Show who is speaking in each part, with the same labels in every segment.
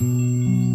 Speaker 1: Música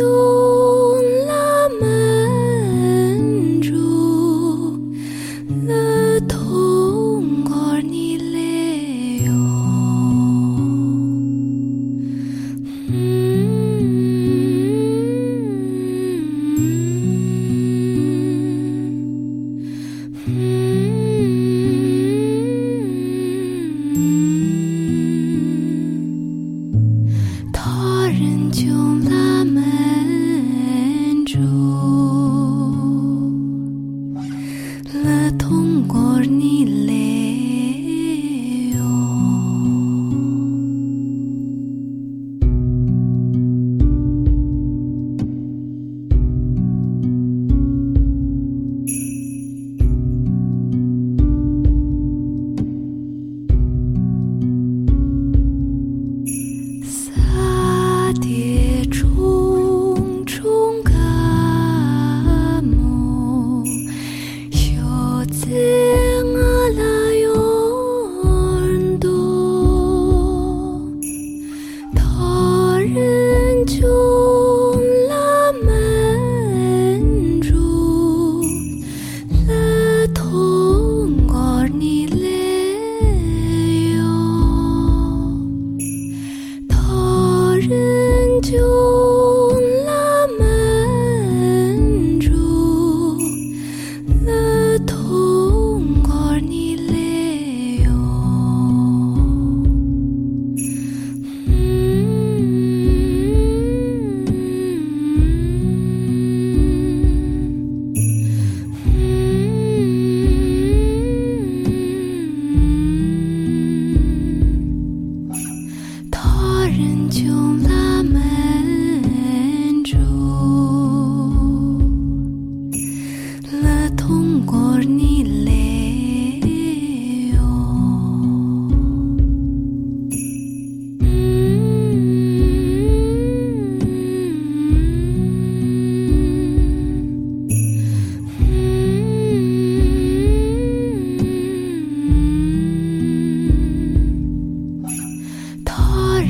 Speaker 1: you.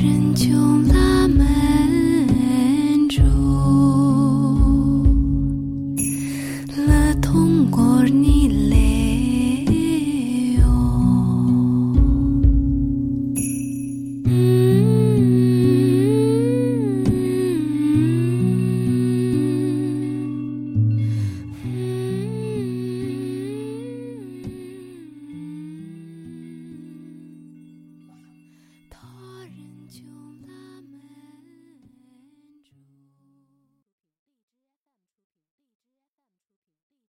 Speaker 1: 人穷拉门住了通过你